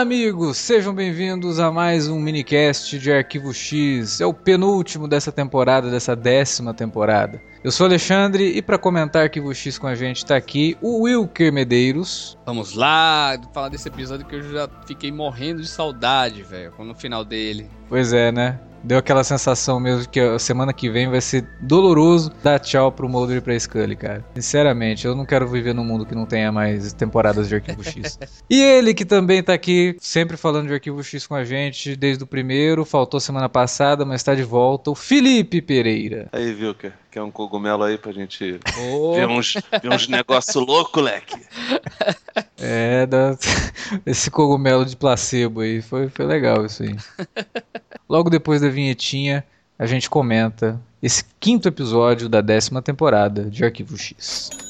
Olá, amigos! Sejam bem-vindos a mais um minicast de Arquivo X. É o penúltimo dessa temporada, dessa décima temporada. Eu sou Alexandre e para comentar Arquivo X com a gente tá aqui o Wilker Medeiros. Vamos lá, falar desse episódio que eu já fiquei morrendo de saudade, velho, no final dele. Pois é, né? Deu aquela sensação mesmo que a semana que vem vai ser doloroso dar tchau pro Mulder e pra Scully, cara. Sinceramente, eu não quero viver num mundo que não tenha mais temporadas de Arquivo X. e ele que também tá aqui, sempre falando de Arquivo X com a gente desde o primeiro, faltou semana passada, mas tá de volta, o Felipe Pereira. Aí, viu, que quer um cogumelo aí pra gente oh. ver uns, ver uns negócios loucos, leque. É, da... esse cogumelo de placebo aí, foi, foi legal isso aí. Logo depois da vinhetinha, a gente comenta esse quinto episódio da décima temporada de Arquivo X.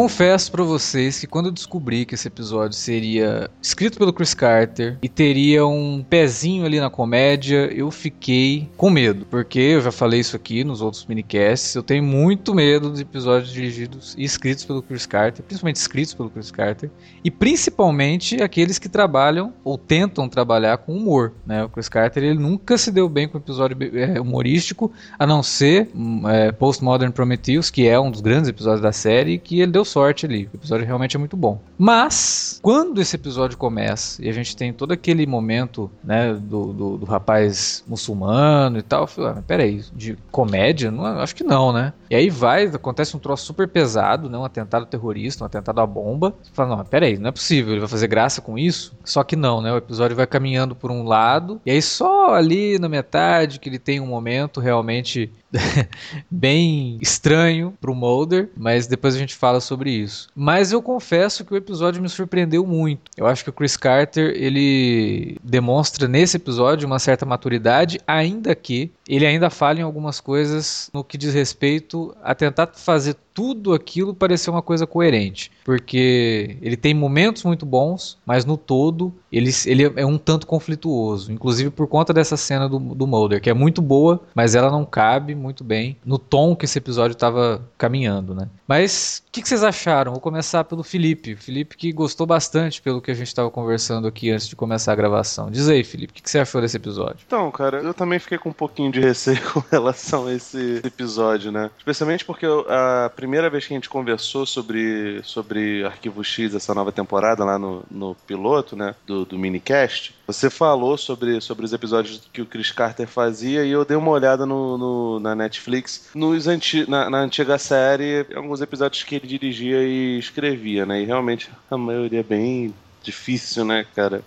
Confesso para vocês que quando eu descobri que esse episódio seria escrito pelo Chris Carter e teria um pezinho ali na comédia, eu fiquei com medo, porque eu já falei isso aqui nos outros minicasts, eu tenho muito medo de episódios dirigidos e escritos pelo Chris Carter, principalmente escritos pelo Chris Carter, e principalmente aqueles que trabalham ou tentam trabalhar com humor, né? O Chris Carter ele nunca se deu bem com episódio é, humorístico, a não ser é, Postmodern Prometheus, que é um dos grandes episódios da série, que ele deu sorte ali. O episódio realmente é muito bom. Mas, quando esse episódio começa e a gente tem todo aquele momento, né, do, do, do rapaz muçulmano e tal, eu falei, ah, peraí, de comédia? Não, acho que não, né? E aí vai, acontece um troço super pesado, né, um atentado terrorista, um atentado à bomba. Você fala, não, peraí, não é possível, ele vai fazer graça com isso? Só que não, né? O episódio vai caminhando por um lado, e aí só ali na metade que ele tem um momento realmente bem estranho pro Mulder, mas depois a gente fala sobre isso. Mas eu confesso que o episódio me surpreendeu muito. Eu acho que o Chris Carter, ele demonstra nesse episódio uma certa maturidade, ainda que ele ainda fala em algumas coisas no que diz respeito a tentar fazer tudo aquilo parecer uma coisa coerente. Porque ele tem momentos muito bons, mas no todo ele, ele é um tanto conflituoso. Inclusive por conta dessa cena do, do Mulder, que é muito boa, mas ela não cabe muito bem no tom que esse episódio estava caminhando, né? Mas o que, que, vocês acharam? Vou começar pelo Felipe. Felipe que gostou bastante pelo que a gente estava conversando aqui antes de começar a gravação. Diz aí, Felipe, o que, que, você achou desse episódio? Então, cara, eu também fiquei com um pouquinho de receio com relação a esse episódio, né? Especialmente porque a primeira vez que a gente conversou sobre, sobre Arquivo X, essa nova temporada lá no, no piloto, né, do, do minicast, você falou sobre, sobre os episódios que o Chris Carter fazia e eu dei uma olhada no, no na Netflix, nos anti, na, na, antiga série, alguns episódios que ele dirigia e escrevia, né? E realmente a maioria é bem difícil, né, cara?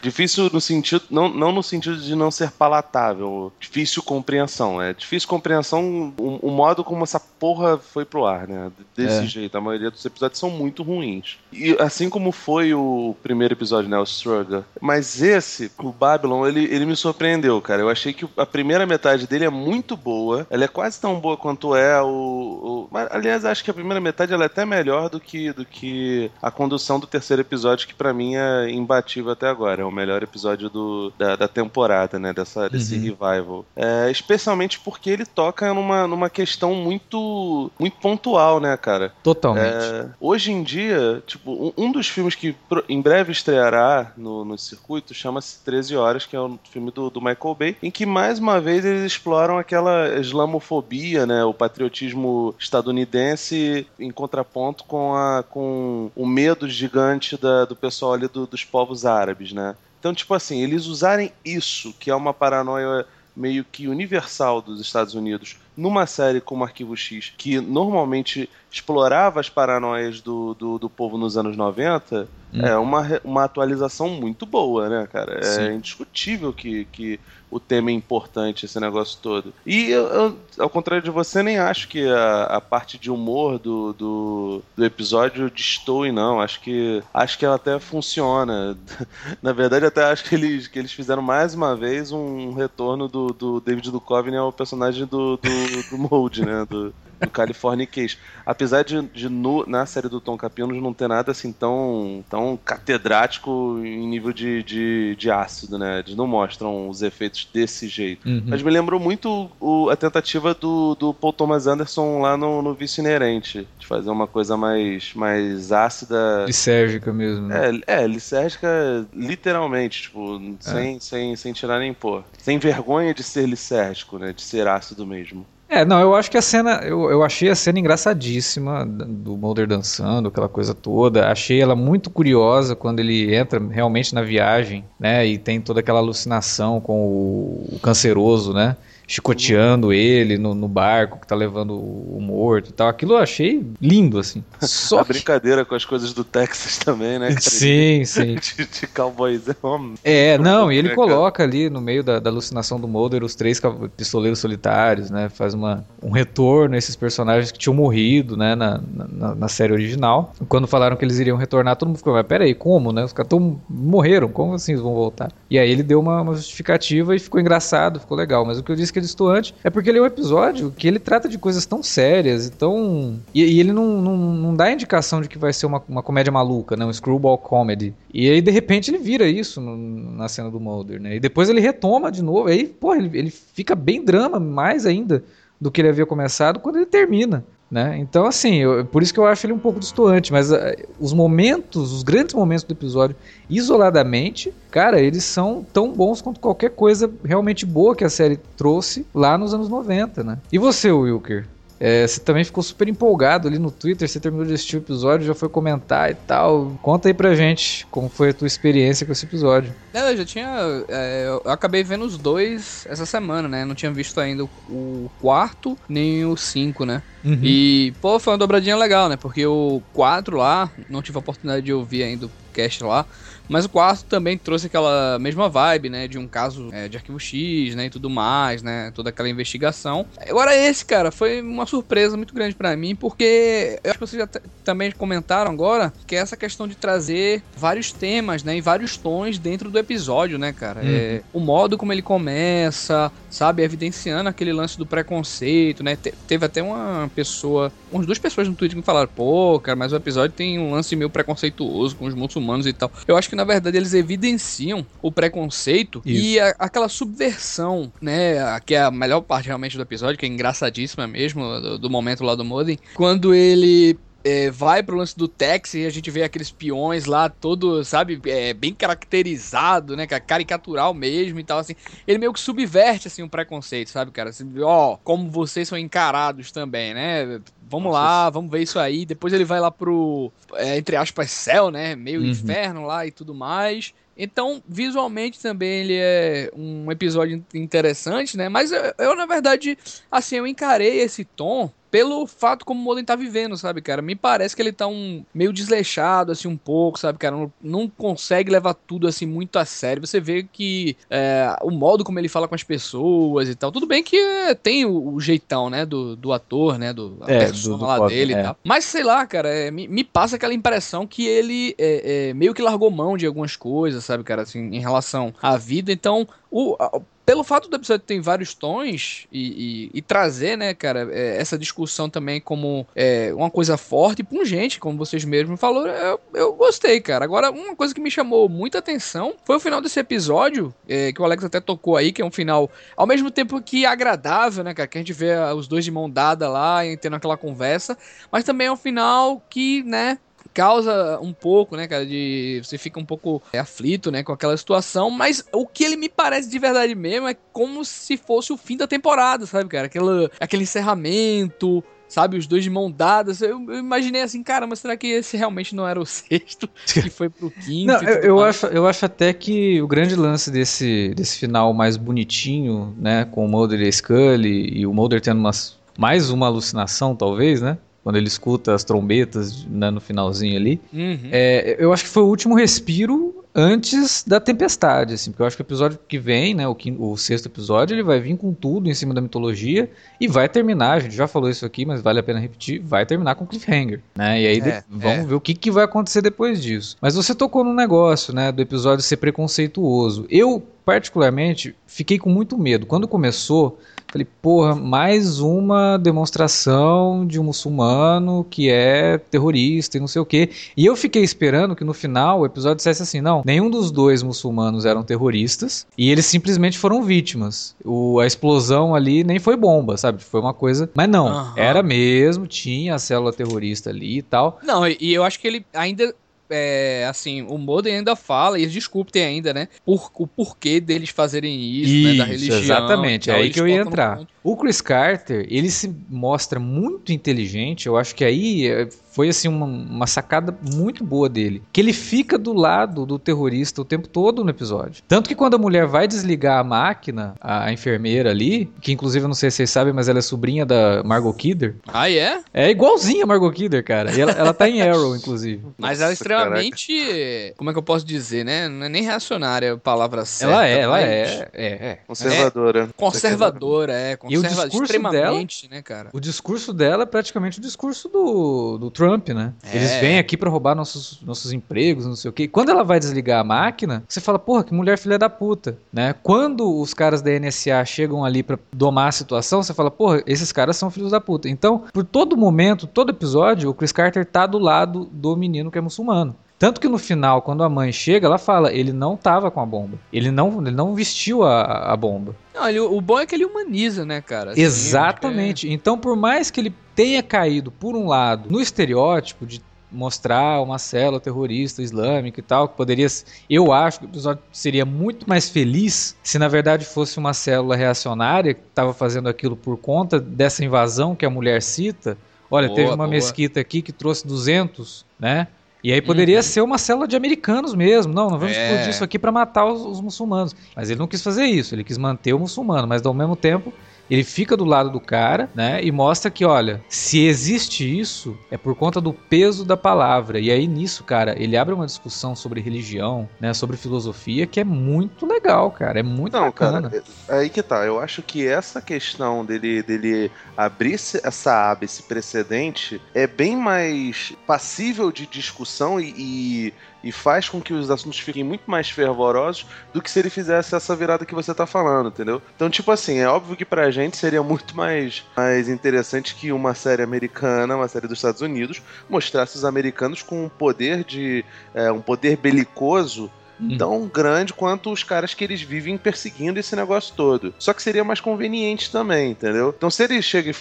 Difícil no sentido, não, não no sentido de não ser palatável, difícil compreensão. É difícil compreensão o, o modo como essa porra foi pro ar, né? Desse é. jeito. A maioria dos episódios são muito ruins. E assim como foi o primeiro episódio, né? O Struggle. Mas esse, o Babylon, ele, ele me surpreendeu, cara. Eu achei que a primeira metade dele é muito boa. Ela é quase tão boa quanto é o. o... aliás, acho que a primeira metade ela é até melhor do que, do que a condução do terceiro episódio, que para mim é imbatível até agora o melhor episódio do, da, da temporada, né? Dessa, desse Uhum. revival. É, especialmente porque ele toca numa, numa questão muito, muito pontual, né, cara? Totalmente. É, hoje em dia, tipo, um, um dos filmes que pro- em breve estreará no, no circuito chama-se 13 Horas, que é um filme do, do Michael Bay, em que mais uma vez eles exploram aquela islamofobia, né? O patriotismo estadunidense em contraponto com, a, com o medo gigante da- do pessoal ali do- dos povos árabes, né? Então, tipo assim, eles usarem isso, que é uma paranoia meio que universal dos Estados Unidos, numa série como Arquivo X, que normalmente explorava as paranoias do, do, do povo nos anos 90, Hum. é uma, uma atualização muito boa, né, cara? É Sim. indiscutível que, que o tema é importante, esse negócio todo. E eu, eu, ao contrário de você, nem acho que a, a parte de humor do, do, do episódio destoe, não. Acho que acho que ela até funciona. Na verdade, até acho que eles, que eles fizeram mais uma vez um retorno do, do David Duchovny ao personagem do, do, do Mold, né? Do, do Californication. Apesar de, de no- na série do Tom Capinos não ter nada assim tão, tão catedrático em nível de, de, de ácido, né? Eles não mostram os efeitos desse jeito. Uhum. Mas me lembrou muito o- a tentativa do, do Paul Thomas Anderson lá no, no Vício Inerente, de fazer uma coisa mais, mais ácida. Lisérgica mesmo. né? É, é, lisérgica literalmente, tipo, sem, sem, sem tirar nem pôr. Sem vergonha de ser lisérgico, né? De ser ácido mesmo. É, não, eu acho que a cena, eu, eu achei a cena engraçadíssima do Mulder dançando, aquela coisa toda. Achei ela muito curiosa quando ele entra realmente na viagem, né? E tem toda aquela alucinação com o, o canceroso, né? Chicoteando ele no, no barco que tá levando o morto e tal. Aquilo eu achei lindo, assim. Só a que... brincadeira com as coisas do Texas também, né? cara? Sim, sim. De, de cowboyzão. É, não, e ele coloca ali no meio da, da alucinação do Mulder os três pistoleiros solitários, né? Faz uma, um retorno a esses personagens que tinham morrido, né? Na, na, na série original. Quando falaram que eles iriam retornar, todo mundo ficou, mas peraí, como, né? Os caras tão, morreram, como assim eles vão voltar? E aí ele deu uma, uma justificativa e ficou engraçado, ficou legal. Mas o que eu disse que é distoante é porque ele é um episódio que ele trata de coisas tão sérias e tão. E, e ele não, não, não dá indicação de que vai ser uma, uma comédia maluca, né? Um screwball comedy. E aí, de repente, ele vira isso no- na cena do Mulder, né? E depois ele retoma de novo. Aí, pô, ele, ele fica bem drama, mais ainda do que ele havia começado quando ele termina. Né? Então, assim, eu- por isso que eu acho ele um pouco distoante, mas ah, os momentos, os grandes momentos do episódio, isoladamente, cara, eles são tão bons quanto qualquer coisa realmente boa que a série trouxe lá nos anos 90, né? E você, Wilker? É, você também ficou super empolgado ali no Twitter, você terminou de assistir o episódio, já foi comentar e tal. Conta aí pra gente como foi a tua experiência com esse episódio. É, eu já tinha. é, eu acabei vendo os dois essa semana, né? Não tinha visto ainda o, quarto nem o cinco, né? Uhum. E, pô, foi uma dobradinha legal, né? Porque o 4 lá, não tive a oportunidade de ouvir ainda o cast lá. Mas o quarto também trouxe aquela mesma vibe, né? De um caso é, de arquivo X, né? E tudo mais, né? Toda aquela investigação. Agora esse, cara, foi uma surpresa muito grande pra mim, porque eu acho que vocês já também comentaram agora que é essa questão de trazer vários temas, né? E vários tons dentro do episódio, né, cara? Uhum. É, o modo como ele começa, sabe? Evidenciando aquele lance do preconceito, né? Te- teve até uma pessoa, umas duas pessoas no Twitter que falaram, pô, cara, mas o episódio tem um lance meio preconceituoso com os muçulmanos e tal. Eu acho que na verdade eles evidenciam o preconceito Isso. e a- aquela subversão, né? Que é a melhor parte realmente do episódio, que é engraçadíssima mesmo, do, do momento lá do Modem. Quando ele é, vai pro lance do táxi e a gente vê aqueles peões lá, todo, sabe, é, bem caracterizado, né, caricatural mesmo e tal, assim. Ele meio que subverte, assim, o preconceito, sabe, cara? Assim, ó, como vocês são encarados também, né? Vamos Nossa, lá, vamos ver isso aí. Depois ele vai lá pro, é, entre aspas, céu, né? Meio Uhum. inferno lá e tudo mais. Então, visualmente também ele é um episódio interessante, né? Mas eu, eu, na verdade, assim, eu encarei esse tom pelo fato como o Modem tá vivendo, sabe, cara? Me parece que ele tá um meio desleixado, assim, um pouco, sabe, cara? Não, não consegue levar tudo, assim, muito a sério. Você vê que é, o modo como ele fala com as pessoas e tal. Tudo bem que é, tem o, o jeitão, né, do, do ator, né, do, É, persona do- do lá dele é. e tal. Mas, sei lá, cara, é, me, me passa aquela impressão que ele é, é, meio que largou mão de algumas coisas, sabe, cara, assim, em relação à vida. Então, o, a- pelo fato do episódio ter vários tons e, e, e trazer, né, cara, é, essa discussão também como é, uma coisa forte e pungente, como vocês mesmos falaram, eu, eu gostei, cara. Agora, uma coisa que me chamou muita atenção foi o final desse episódio, é, que o Alex até tocou aí, que é um final, ao mesmo tempo que agradável, né, cara, que a gente vê os dois de mão dada lá, tendo aquela conversa, mas também é um final que, né, causa um pouco, né, cara, de você fica um pouco é, aflito, né, com aquela situação, mas o que ele me parece de verdade mesmo é como se fosse o fim da temporada, sabe, cara? Aquela, aquele encerramento, sabe, os dois de mão dadas. Eu, imaginei assim, cara, mas será que esse realmente não era o sexto, que foi pro quinto? Não, eu, eu acho, eu acho até que o grande lance desse, desse final mais bonitinho, né, com o Mulder e a Scully, e o Mulder tendo umas, mais uma alucinação, talvez, né? Quando ele escuta as trombetas né, no finalzinho ali. Uhum. É, eu acho que foi o último respiro antes da tempestade, assim, porque eu acho que o episódio que vem, né, o, quinto, o sexto episódio, ele vai vir com tudo em cima da mitologia e vai terminar, a gente já falou isso aqui, mas vale a pena repetir, vai terminar com cliffhanger, né, e aí é, vamos é. ver o que, que vai acontecer depois disso. Mas você tocou num negócio, né, do episódio ser preconceituoso. Eu, particularmente, fiquei com muito medo. Quando começou, Falei, porra, mais uma demonstração de um muçulmano que é terrorista e não sei o quê. E eu fiquei esperando que no final o episódio dissesse assim: não, nenhum dos dois muçulmanos eram terroristas e eles simplesmente foram vítimas. O, a explosão ali nem foi bomba, sabe? Foi uma coisa. Mas não, uhum. era mesmo, tinha a célula terrorista ali e tal. Não, e eu acho que ele ainda é, assim, o Modem ainda fala, e eles desculpem ainda, né? Por, o porquê deles fazerem isso, isso né? Da religião. Exatamente, é aí que eu ia entrar. O Chris Carter, ele se mostra muito inteligente, eu acho que aí é, foi assim uma, uma, sacada muito boa dele. Que ele fica do lado do terrorista o tempo todo no episódio. Tanto que quando a mulher vai desligar a máquina, a, a enfermeira ali, que inclusive eu não sei se vocês sabem, mas ela é sobrinha da Margot Kidder. Ah, é? É igualzinha a Margot Kidder, cara. E ela, ela tá em Arrow, inclusive. Mas ela é extremamente. Caraca. Como é que eu posso dizer, né? Não é nem reacionária a palavra certa. Ela é, ela é, é, é. Conservadora. É, conservadora, é. Conservadora o discurso dela, né, cara? O discurso dela é praticamente o discurso do, do Trump, né? É. Eles vêm aqui para roubar nossos, nossos empregos, não sei o quê. Quando ela vai desligar a máquina, você fala, porra, que mulher filha da puta, né? Quando os caras da NSA chegam ali para domar a situação, você fala, porra, esses caras são filhos da puta. Então, por todo momento, todo episódio, o Chris Carter tá do lado do menino que é muçulmano. Tanto que no final, quando a mãe chega, ela fala, ele não tava com a bomba. Ele não, ele não vestiu a, a bomba. Não, ele, o bom é que ele humaniza, né, cara? Assim, Exatamente. É... Então, por mais que ele tenha caído, por um lado, no estereótipo de mostrar uma célula terrorista islâmica e tal, que poderia, eu acho que o episódio seria muito mais feliz se na verdade fosse uma célula reacionária que estava fazendo aquilo por conta dessa invasão que a mulher cita. Olha, boa, teve uma boa. mesquita aqui que trouxe 200, né? E aí poderia uhum. ser uma célula de americanos mesmo. Não, não vamos é. explodir isso aqui para matar os, os, muçulmanos. Mas ele não quis fazer isso, ele quis manter o muçulmano, mas ao mesmo tempo ele fica do lado do cara, né? E mostra que, olha, se existe isso, é por conta do peso da palavra. E aí nisso, cara, ele abre uma discussão sobre religião, né? Sobre filosofia, que é muito legal, cara. É muito Não, bacana. Cara, é, aí que tá. Eu acho que essa questão dele, dele abrir essa aba, esse precedente, é bem mais passível de discussão e, e e faz com que os assuntos fiquem muito mais fervorosos do que se ele fizesse essa virada que você tá falando, entendeu? Então, tipo assim, é óbvio que pra gente seria muito mais, mais interessante que uma série americana, uma série dos Estados Unidos, mostrasse os americanos com um poder de. É, um poder belicoso. Tão grande quanto os caras que eles vivem perseguindo esse negócio todo. Só que seria mais conveniente também, entendeu? Então se ele chega e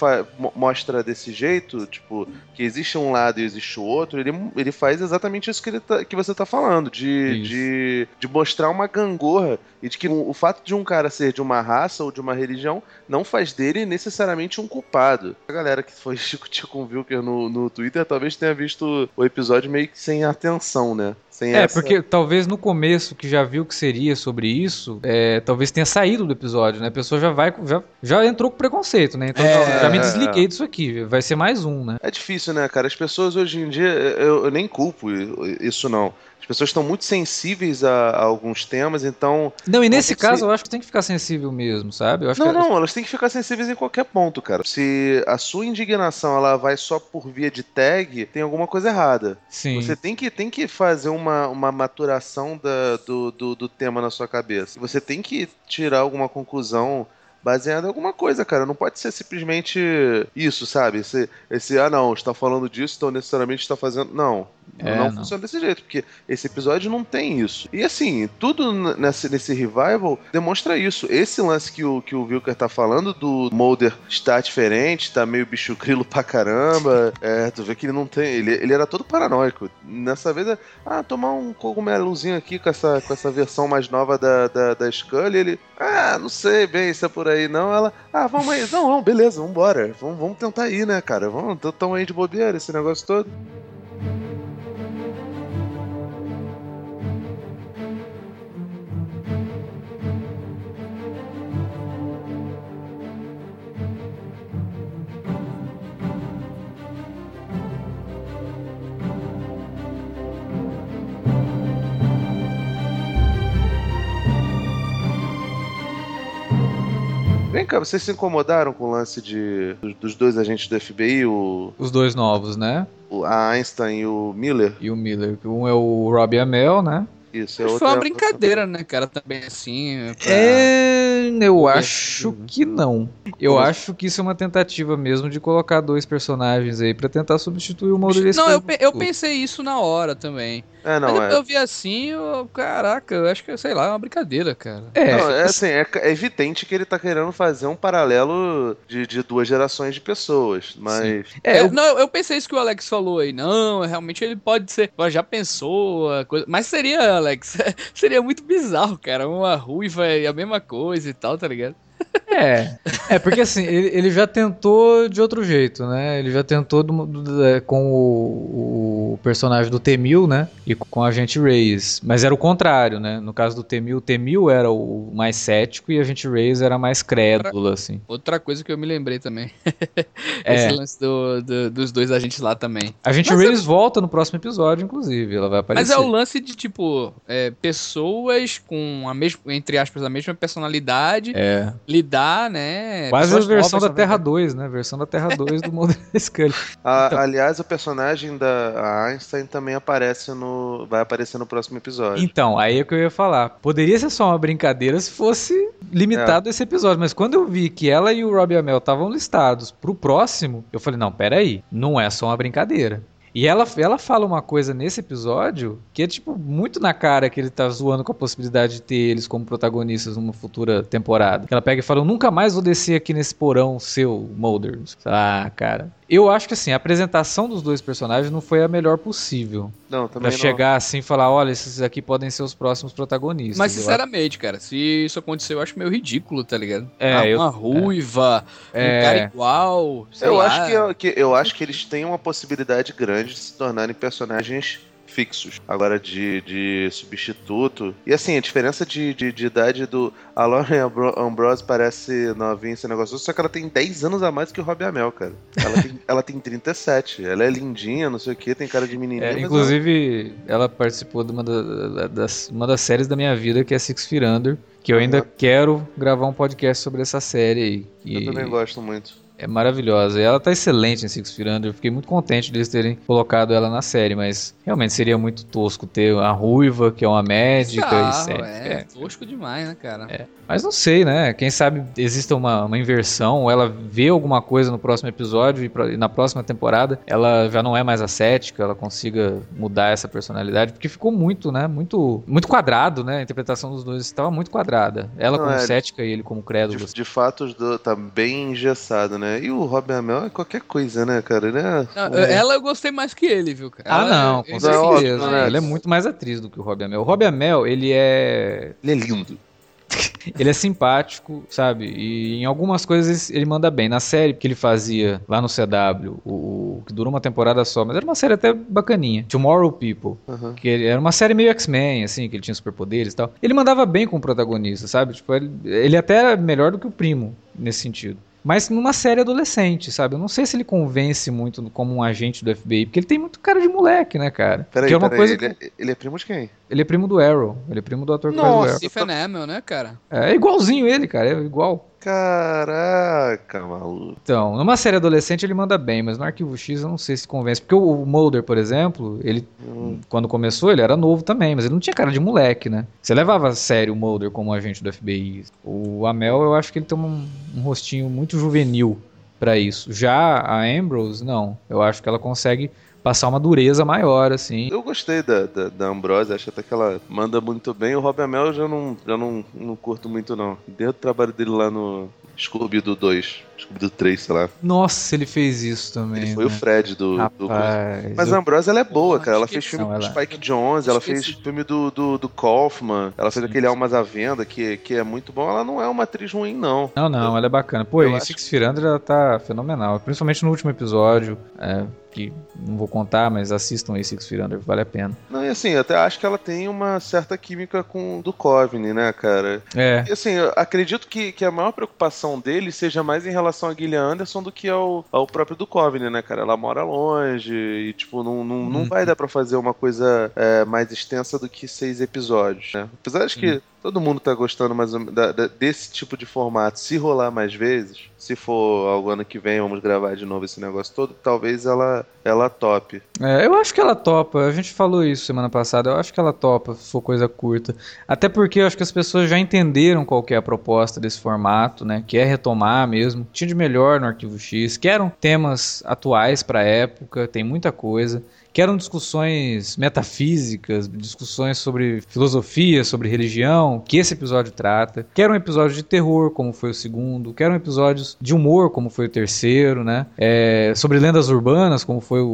mostra desse jeito, tipo, que existe um lado e existe o outro, ele, ele faz exatamente isso que, ele tá, que você tá falando, de, de, de mostrar uma gangorra e de que o, o fato de um cara ser de uma raça ou de uma religião não faz dele necessariamente um culpado. A galera que foi discutir com o Wilker no, no Twitter talvez tenha visto o episódio meio que sem atenção, né? Sem é, essa... porque talvez no começo que já viu que seria sobre isso, é, talvez tenha saído do episódio, né? A pessoa já vai, já, já entrou com preconceito, né? Então é, já me desliguei é. disso aqui, vai ser mais um, né? É difícil, né, cara? As pessoas hoje em dia, eu, eu nem culpo isso não. As pessoas estão muito sensíveis a, a alguns temas, então. Não, e nesse caso ser... eu acho que tem que ficar sensível mesmo, sabe? Eu acho não, que... não, elas têm que ficar sensíveis em qualquer ponto, cara. Se a sua indignação ela vai só por via de tag, tem alguma coisa errada. Sim. Você tem que, tem que fazer uma, uma maturação da, do, do, do tema na sua cabeça. Você tem que tirar alguma conclusão baseado em alguma coisa, cara. Não pode ser simplesmente isso, sabe? Esse, esse ah, não, está falando disso, então necessariamente está fazendo. Não. É, não, não, funciona desse jeito, porque esse episódio não tem isso. E assim, tudo nesse, nesse revival demonstra isso. Esse lance que o, que o Wilker tá falando do Mulder está diferente, tá meio bicho grilo pra caramba. É, tu vê que ele não tem. Ele, ele era todo paranoico. Nessa vez, ah, tomar um cogumelozinho aqui com essa, com essa versão mais nova da, da, da Scully. Ele, ah, não sei bem se é por aí não. Ela, ah, vamos aí. Não, não, beleza, vambora. Vamos, vamos tentar ir, né, cara? Vamos, tamo aí de bobeira esse negócio todo. Cá, vocês se incomodaram com o lance de, dos dois agentes do FBI, o... Os dois novos, né? O, a Einstein e o Miller? E o Miller. Um é o Robbie Amell, né? Isso, é foi uma brincadeira, né, cara, também assim. Pra... É, eu acho que não. Eu acho que isso é uma tentativa mesmo de colocar dois personagens aí pra tentar substituir o Mulder Não, eu, pe eu pensei isso na hora também. É, não, Mas é. eu vi assim, eu, caraca, eu acho que, sei lá, é uma brincadeira, cara. É, Não, é assim, é, é evidente que ele tá querendo fazer um paralelo de, de duas gerações de pessoas, mas... é, É, eu- Não, eu pensei isso que o Alex falou aí. Não, realmente ele pode ser. Já pensou a coisa. Mas seria, Alex, seria muito bizarro, cara. Uma ruiva e a mesma coisa e tal, tá ligado? É, é porque assim, ele, ele já tentou de outro jeito, né? Ele já tentou do- do- é, com o, o personagem do Temil, né? E com a gente Reyes. Mas era o contrário, né? No caso do Temil, o Temil era o mais cético e a gente Reyes era mais crédula, assim. Outra coisa que eu me lembrei também. É. Esse lance do, do- dos dois agentes lá também. A gente Mas Reyes volta no próximo episódio, inclusive. Ela vai Mas aparecer. é o lance de, tipo, é, pessoas com a mesma, entre aspas, a mesma personalidade, É. lidar, né? Quase a pessoas versão da Terra na 2, né? Versão da Terra 2 do e Scully. A- Então. Aliás, o personagem da Einstein também aparece no... vai aparecer no próximo episódio. Então, aí é o que eu ia falar. Poderia ser só uma brincadeira se fosse limitado esse episódio, mas quando eu vi que ela e o Robbie Amell estavam listados pro próximo, eu falei, não, peraí, não é só uma brincadeira. E ela, ela fala uma coisa nesse episódio que é, tipo, muito na cara que ele tá zoando com a possibilidade de ter eles como protagonistas numa futura temporada. Que ela pega e fala, eu nunca mais vou descer aqui nesse porão seu, Mulder. Ah, cara. Eu acho que, assim, a apresentação dos dois personagens não foi a melhor possível. Não, também Pra não. chegar assim e falar, olha, esses aqui podem ser os próximos protagonistas. Mas sinceramente, cara, se isso acontecer, eu acho meio ridículo, tá ligado? É, Ah, eu- uma ruiva, É. um cara igual. sei Eu lá. acho que, que- eu acho que eles têm uma possibilidade grande de se tornarem personagens fixos. Agora, de, de substituto. E assim, a diferença de, de, de idade do. A Lauren Ambro- Ambrose parece novinha esse negócio, só que ela tem 10 anos a mais que o Robbie Amell, cara. Ela tem, ela tem 37. Ela é lindinha, não sei o que, tem cara de menininha. É, inclusive, ela participou de uma, da- da- das, uma das séries da minha vida, que é Six Feet Under, que eu ainda Uhum. quero gravar um podcast sobre essa série aí. ela- E Eu também gosto muito. É maravilhosa. E ela tá excelente em Six Feet Under. Eu fiquei muito contente de eles terem colocado ela na série, mas realmente seria muito tosco ter a Ruiva, que é uma médica e cética. é, É. tosco demais, né, cara? É. Mas não sei, né? Quem sabe exista uma, uma inversão, ou ela vê alguma coisa no próximo episódio e, pra- e na próxima temporada ela já não é mais a cética, ela consiga mudar essa personalidade, porque ficou muito, né? Muito, muito quadrado, né? A interpretação dos dois estava muito quadrada. Ela Não, como é. cética e ele como crédulo. De, de fato, tá bem engessado, né? E o Robbie Amell é qualquer coisa, né, cara? Ele é... Não, Ela eu gostei mais que ele, viu, cara? Ah, Ela- não, eu- com Não, é certeza. né? Ele é muito mais atriz do que o Robbie Amell. O Robbie Amell, ele é Ele é lindo. Ele é simpático, sabe? E em algumas coisas ele manda bem. Na série que ele fazia lá no CW, o, o- que durou uma temporada só, mas era uma série até bacaninha. Tomorrow People. Aham. Que ele- era uma série meio X-Men, assim, que ele tinha superpoderes e tal. Ele mandava bem com o protagonista, sabe? Tipo, ele, ele até era melhor do que o primo, nesse sentido. Mas numa série adolescente, sabe? Eu não sei se ele convence muito como um agente do FBI, porque ele tem muito cara de moleque, né, cara? Peraí, que é uma peraí, coisa ele, que... é, ele é primo de quem? Ele é primo do Arrow. Ele é primo do ator que faz o Nossa, Arrow. Stephen Amell, né, cara? É igualzinho ele, cara. É igual. Caraca, maluco. Então, numa série adolescente ele manda bem, mas no Arquivo X eu não sei se convence. Porque o Mulder, por exemplo, ele, Hum. quando começou, ele era novo também, mas ele não tinha cara de moleque, né? Você levava a sério o Mulder como agente do FBI. O Amel, eu acho que ele tem um, um rostinho muito juvenil pra isso. Já a Ambrose, não. Eu acho que ela consegue passar uma dureza maior, assim. Eu gostei da, da, da Ambrose, acho até que ela manda muito bem. O Rob Amell eu já não, já não, não curto muito, não. Deu o trabalho dele lá no Scooby do 2, Scooby do 3, sei lá. Nossa, ele fez isso também. Ele foi o né? Fred do, do Rapaz, Mas eu- a Ambrose, ela é boa, cara. Ela fez filme Não, ela- Spike Jones, ela fez filme do, do, do Kaufman, ela fez Sim, aquele. Almas à Venda, que, que é muito bom. Ela não é uma atriz ruim, não. Não, não, ela é bacana. Pô, eu e acho- Six Under ela tá fenomenal. Principalmente no último episódio, é, que não vou contar, mas assistam aí Six Feet Under, vale a pena. Não, e assim, eu até acho que ela tem uma certa química com o do Coveney, né, cara? É, E assim, eu acredito que, que a maior preocupação dele seja mais em relação a Gillian Anderson do que ao, ao próprio do Coveney, né, cara? Ela mora longe e, tipo, não, não, não Uhum. vai dar pra fazer uma coisa é, mais extensa do que seis episódios, né? Apesar de que todo mundo tá gostando mais da- da- desse tipo de formato, se rolar mais vezes, se for algo ano que vem, vamos gravar de novo esse negócio todo, talvez ela, ela tope. É, eu acho que ela topa. A gente falou isso semana passada. Eu acho que ela topa, se for coisa curta. Até porque eu acho que as pessoas já entenderam qual é a proposta desse formato, né? Que é retomar mesmo. Tinha de melhor no Arquivo X. Que eram temas atuais pra época. Tem muita coisa. Que eram discussões metafísicas, discussões sobre filosofia, sobre religião, que esse episódio trata. Que era um episódio de terror, como foi o segundo. Que eram episódios de humor, como foi o terceiro, né? É, sobre lendas urbanas, como foi o,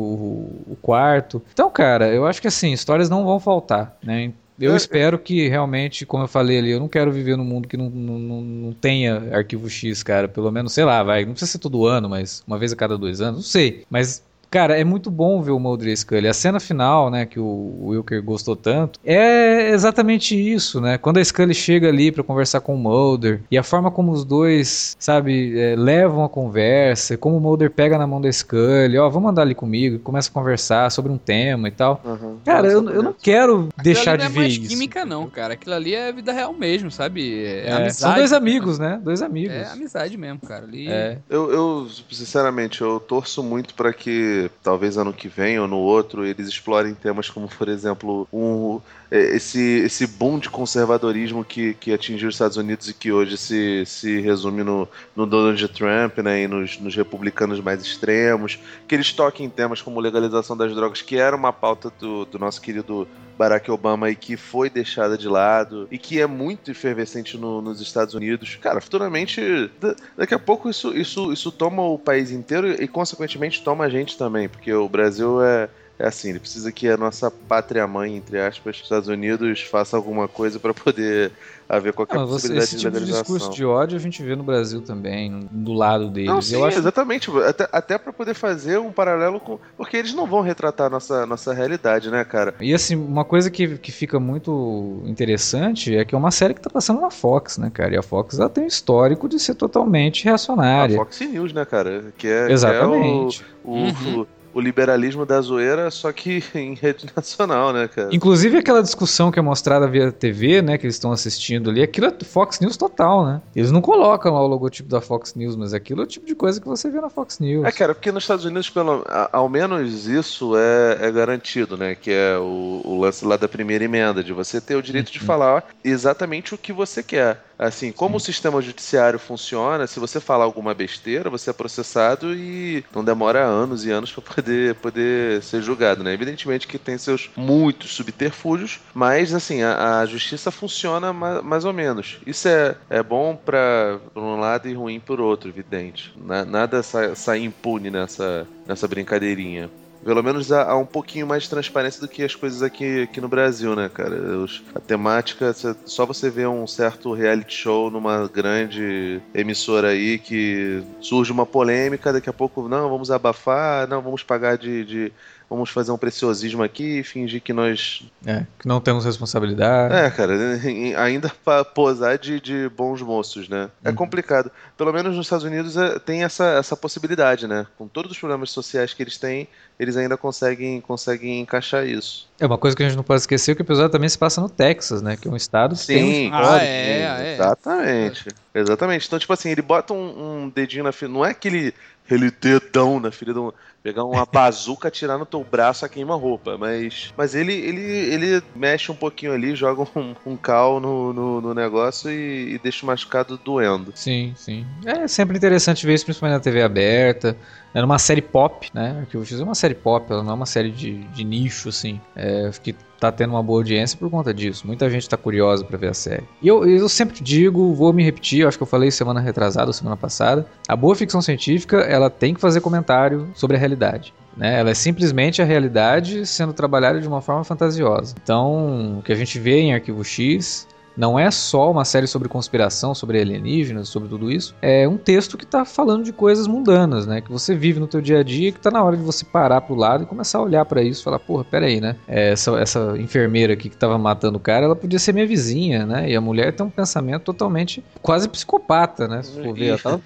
o quarto. Então, cara, eu acho que assim, histórias não vão faltar, né? Eu É, espero que realmente, como eu falei ali, eu não quero viver num mundo que não, não, não- não tenha arquivo X, cara. Pelo menos, sei lá, vai. Não precisa ser todo ano, mas uma vez a cada dois anos, não sei. Mas Cara, é muito bom ver o Mulder e Scully. A cena final, né, que o Wilker gostou tanto, é exatamente isso, né? Quando a Scully chega ali pra conversar com o Mulder e a forma como os dois, sabe, é, levam a conversa, como o Mulder pega na mão da Scully, ó, vamos andar ali comigo, e começa a conversar sobre um tema e tal. Uhum. Cara, eu, eu não quero deixar Aquilo de ali ver não é mais isso. química, não, cara. Aquilo ali é vida real mesmo, sabe? É, É, amizade. são dois amigos, né? Dois amigos. É amizade mesmo, cara. Ali... É. Eu, eu, sinceramente, eu torço muito para que talvez ano que vem ou no outro eles explorem temas como, por exemplo, um, esse, esse boom de conservadorismo que, que atingiu os Estados Unidos e que hoje se, se resume no, no Donald Trump né, e nos, nos republicanos mais extremos, que eles toquem em temas como legalização das drogas, que era uma pauta do, do nosso querido Barack Obama e que foi deixada de lado e que é muito efervescente no- nos Estados Unidos. Cara, futuramente, da- daqui a pouco isso, isso, isso toma o país inteiro e, consequentemente, toma a gente também, porque o Brasil é. É assim, ele precisa que a nossa pátria mãe, entre aspas, Estados Unidos, faça alguma coisa para poder haver qualquer Ah, mas você- possibilidade esse de tipo legalização. discurso de ódio a gente vê no Brasil também, do lado deles. Não, sim, acho exatamente. Até, até para poder fazer um paralelo com. Porque eles não vão retratar a nossa, nossa realidade, né, cara? E assim, uma coisa que, que fica muito interessante é que é uma série que tá passando na Fox, né, cara? E a Fox ela tem um histórico de ser totalmente A reacionária. Fox News, né, cara? Que é, Exatamente. que é o, o, Uhum. O, liberalismo da zoeira, só que em rede nacional, né, cara? Inclusive aquela discussão que é mostrada via TV, né, que eles estão assistindo ali, aquilo é Fox News total, né? Eles não colocam lá o logotipo da Fox News, mas aquilo é o tipo de coisa que você vê na Fox News. É, cara, porque nos Estados Unidos, pelo, ao menos isso é, é garantido, né? Que é o, o lance lá da primeira emenda, de você ter o direito de falar exatamente o que você quer. Assim, como o sistema judiciário funciona, se você falar alguma besteira, você é processado e não demora anos e anos para poder, poder ser julgado, né? Evidentemente que tem seus muitos subterfúgios, mas assim, a, a justiça funciona ma- mais ou menos. Isso é, é bom para um lado e ruim por outro, evidente. Na- nada sai, sai impune nessa, nessa brincadeirinha. Pelo menos há, há um pouquinho mais de transparência do que as coisas aqui, aqui no Brasil, né, cara? Os- a temática, só você vê um certo reality show numa grande emissora aí que surge uma polêmica, daqui a pouco, não, vamos abafar, não, vamos pagar de, de vamos fazer um preciosismo aqui e fingir que nós. É, que não temos responsabilidade. É, cara, ainda pra posar de, de bons moços, né? É uhum. complicado. Pelo menos nos Estados Unidos é, tem essa, essa possibilidade, né? Com todos os problemas sociais que eles têm, eles ainda conseguem, conseguem encaixar isso. É uma coisa que a gente não pode esquecer que o episódio também se passa no Texas, né? Que é um estado Sim, tem um ah, é, é, Exatamente. É. Exatamente. Então, tipo assim, ele bota um, um dedinho na ferida. Não é aquele, aquele dedão na ferida. Pegar uma bazuca, atirar no teu braço a queima-roupa. Mas, mas ele, ele, ele mexe um pouquinho ali, joga um, um cal no, no, no negócio e, e, deixa o machucado doendo. Sim, sim. É sempre interessante ver isso, principalmente na TV aberta. Era uma série pop, né? Que eu fiz uma série pop, ela não é uma série de, de nicho, assim. É, que tá tendo uma boa audiência por conta disso. Muita gente tá curiosa para ver a série. E eu, eu sempre digo, vou me repetir, acho que eu falei semana retrasada, semana passada. A boa ficção científica, ela tem que fazer comentário sobre a realidade. Né? Ela é simplesmente a realidade sendo trabalhada de uma forma fantasiosa. Então, o que a gente vê em Arquivo X não é só uma série sobre conspiração, sobre alienígenas, sobre tudo isso. É um texto que está falando de coisas mundanas, né? Que você vive no teu dia a dia, que está na hora de você parar pro lado e começar a olhar para isso e falar, porra, peraí, né? É, essa, essa enfermeira aqui que estava matando o cara, ela podia ser minha vizinha, né? E a mulher tem um pensamento totalmente quase psicopata, né? Se for ver, ela tava,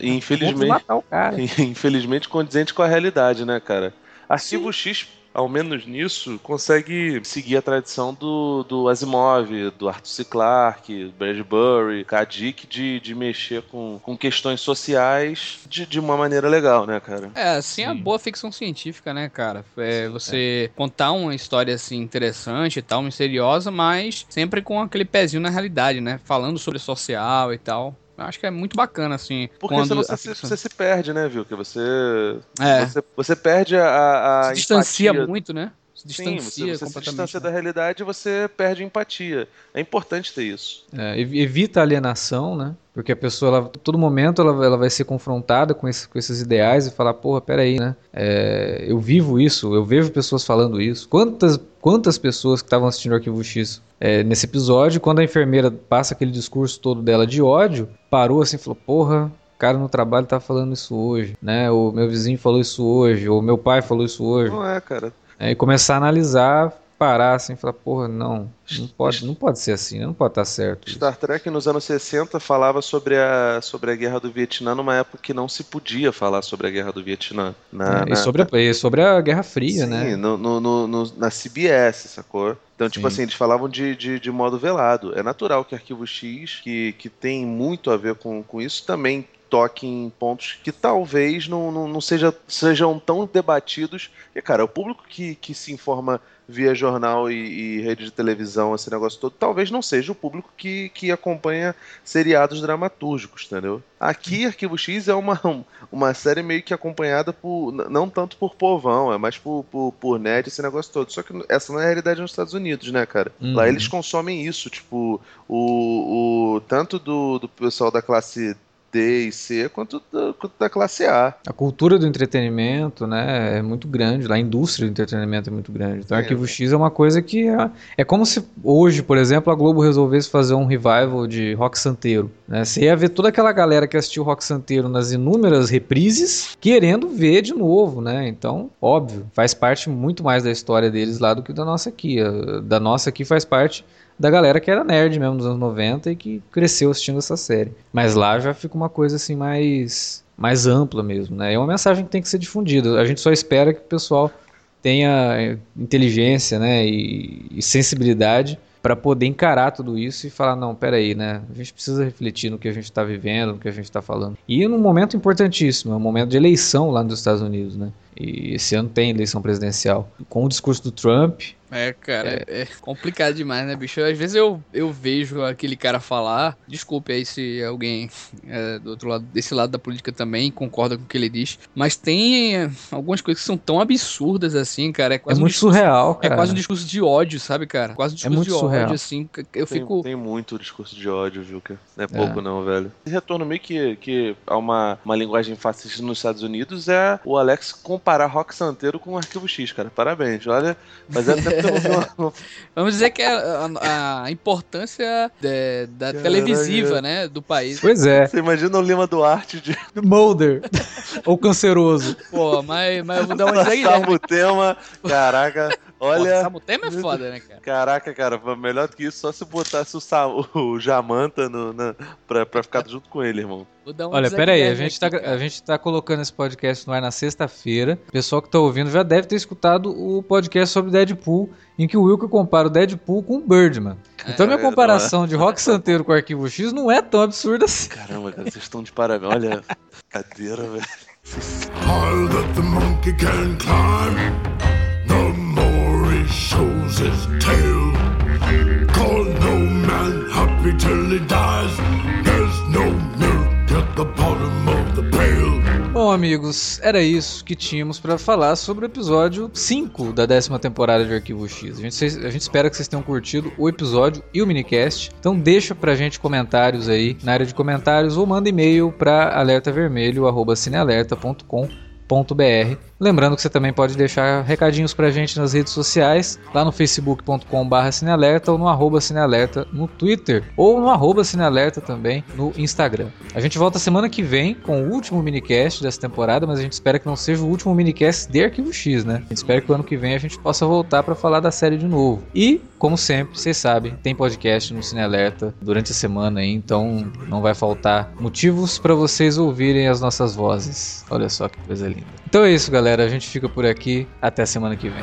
infelizmente, matar o cara. Infelizmente condizente com a realidade, né, cara? Arquivo X ao menos nisso, consegue seguir a tradição do, do Asimov, do Arthur C. Clarke, Bradbury, Kadik, de, de mexer com, com questões sociais de, de uma maneira legal, né, cara? É, assim é a boa ficção científica, né, cara? É você é. contar uma história assim interessante e tal, misteriosa, mas sempre com aquele pezinho na realidade, né? Falando sobre social e tal. Acho que é muito bacana, assim. Porque senão você, ficção... você se perde, né, viu? Que você. É. Você, você perde a. a se distancia empatia. muito, né? Se distancia Sim, você, você se distancia da realidade e você perde empatia. É importante ter isso. É, evita a alienação, né? Porque a pessoa, ela, todo momento, ela, ela vai ser confrontada com, esse, com esses ideais e falar, porra, peraí, né? É, eu vivo isso, eu vejo pessoas falando isso. Quantas, quantas pessoas que estavam assistindo o Arquivo X é, nesse episódio, quando a enfermeira passa aquele discurso todo dela de ódio, parou assim e falou, porra, o cara no trabalho tá falando isso hoje, né? O meu vizinho falou isso hoje, ou meu pai falou isso hoje. Não é, cara. É, e começar a analisar, parar assim e falar, porra, não, não pode, não pode ser assim, não pode estar certo. Star isso. Trek nos anos 60 falava sobre a, sobre a guerra do Vietnã numa época que não se podia falar sobre a guerra do Vietnã. Na, é, e, sobre a, e sobre a Guerra Fria, Sim, né? No, no, no, na CBS, sacou? Então, tipo Sim. assim, eles falavam de, de, de, modo velado. É natural que Arquivo X, que, que tem muito a ver com, com isso, também toque em pontos que talvez não, não, não seja, sejam tão debatidos. Porque, cara, o público que, que se informa via jornal e, e, rede de televisão, esse negócio todo, talvez não seja o público que, que acompanha seriados dramatúrgicos, entendeu? Aqui, Arquivo X é uma, uma série meio que acompanhada por, não tanto por povão, é mais por, por, por nerd, esse negócio todo. Só que essa não é a realidade nos Estados Unidos, né, cara? Uhum. Lá eles consomem isso, tipo, o, o tanto do, do pessoal da classe D e C quanto da, quanto da classe A. A cultura do entretenimento, né, é muito grande. A indústria do entretenimento é muito grande. Então, é, Arquivo X é uma coisa que é, é como se hoje, por exemplo, a Globo resolvesse fazer um revival de Rock Santeiro. Né? Você ia ver toda aquela galera que assistiu Rock Santeiro nas inúmeras reprises, querendo ver de novo, né? Então, óbvio, faz parte muito mais da história deles lá do que da nossa aqui. Da nossa aqui faz parte da galera que era nerd mesmo dos anos 90 e que cresceu assistindo essa série. Mas lá já fica uma coisa assim mais mais ampla mesmo, né? É uma mensagem que tem que ser difundida. A gente só espera que o pessoal tenha inteligência, né, e, e sensibilidade para poder encarar tudo isso e falar não, peraí, né? A gente precisa refletir no que a gente está vivendo, no que a gente está falando. E num momento importantíssimo, é um momento de eleição lá nos Estados Unidos, né? E esse ano tem eleição presidencial. Com o discurso do Trump, é, cara, é. é, complicado demais, né, bicho? Às vezes eu, eu vejo aquele cara falar, desculpe aí se alguém é, do outro lado, desse lado da política também concorda com o que ele diz, mas tem algumas coisas que são tão absurdas assim, cara. É, quase é muito um discurso, surreal, cara. É quase um discurso de ódio, sabe, cara? Quase um discurso é muito de surreal. ódio, assim. Eu tem, fico. Tem muito discurso de ódio, viu, cara? Não é pouco, é. não, velho. Esse retorno meio que, que a uma, uma linguagem fascista nos Estados Unidos é o Alex com comparar Rock Santeiro com o Arquivo X, cara. Parabéns. Olha, mas é uma... Vamos dizer que é a, a importância de, da Caralho. televisiva, né, do país. Pois é. Você imagina o Lima Duarte de... Molder. Ou canceroso. Pô, mas, mas eu vou dar uma dica. o tema, caraca... Olha. O tema é foda, né, cara? Caraca, cara, melhor do que isso, só se botasse o, Sam, o Jamanta no, na, pra, pra ficar junto com ele, irmão. Um Olha, pera aí, a gente, tá, a gente tá colocando esse podcast no ar na sexta-feira. O pessoal que tá ouvindo já deve ter escutado o podcast sobre Deadpool, em que o Wilker compara o Deadpool com o Birdman. Então a minha é, comparação é. de Rock Santeiro com o Arquivo X não é tão absurda assim. Caramba, cara, vocês estão de parabéns. Olha, cadeira, velho. All that the monkey can climb shows his tail. Call no man happy till he dies. There's no milk at the bottom of the pail. Bom, amigos, era isso que tínhamos para falar sobre o episódio 5 da décima temporada de Arquivo X. A gente, a gente espera que vocês tenham curtido o episódio e o minicast. Então deixa pra gente comentários aí na área de comentários ou manda e-mail para alertavermelho@cinealerta.com br Lembrando que você também pode deixar recadinhos pra gente nas redes sociais, lá no facebook.com.br cinealerta ou no arroba cinealerta no Twitter, ou no arroba cinealerta também no Instagram. A gente volta semana que vem com o último minicast dessa temporada, mas a gente espera que não seja o último minicast de Arquivo X, né? A gente espera que o ano que vem a gente possa voltar para falar da série de novo. E, como sempre, vocês sabem, tem podcast no Cinealerta durante a semana aí, então não vai faltar motivos para vocês ouvirem as nossas vozes. Olha só que coisa linda. Então é isso, galera. A gente fica por aqui. Até semana que vem.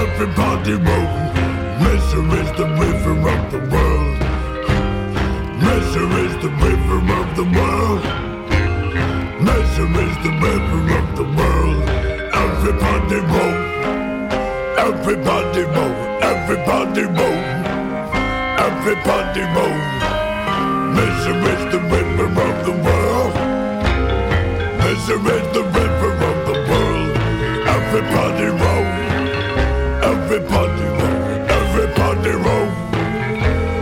Everybody move. Misery is the river of the world. Misery is the river of the world. Misery is the river of the world. Everybody move. Everybody move. Everybody move. Everybody move. Misery is the river of the world. Misery is the river of the world. Everybody move. Everybody move. Everybody move.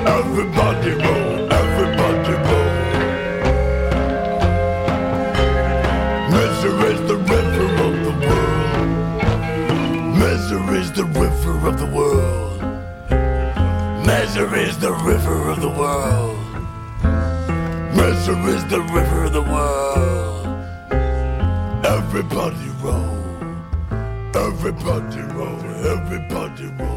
Everybody move. Of the world. Measure is the river of the world. Measure is the river of the world. Everybody roll. Everybody roll. Everybody roll.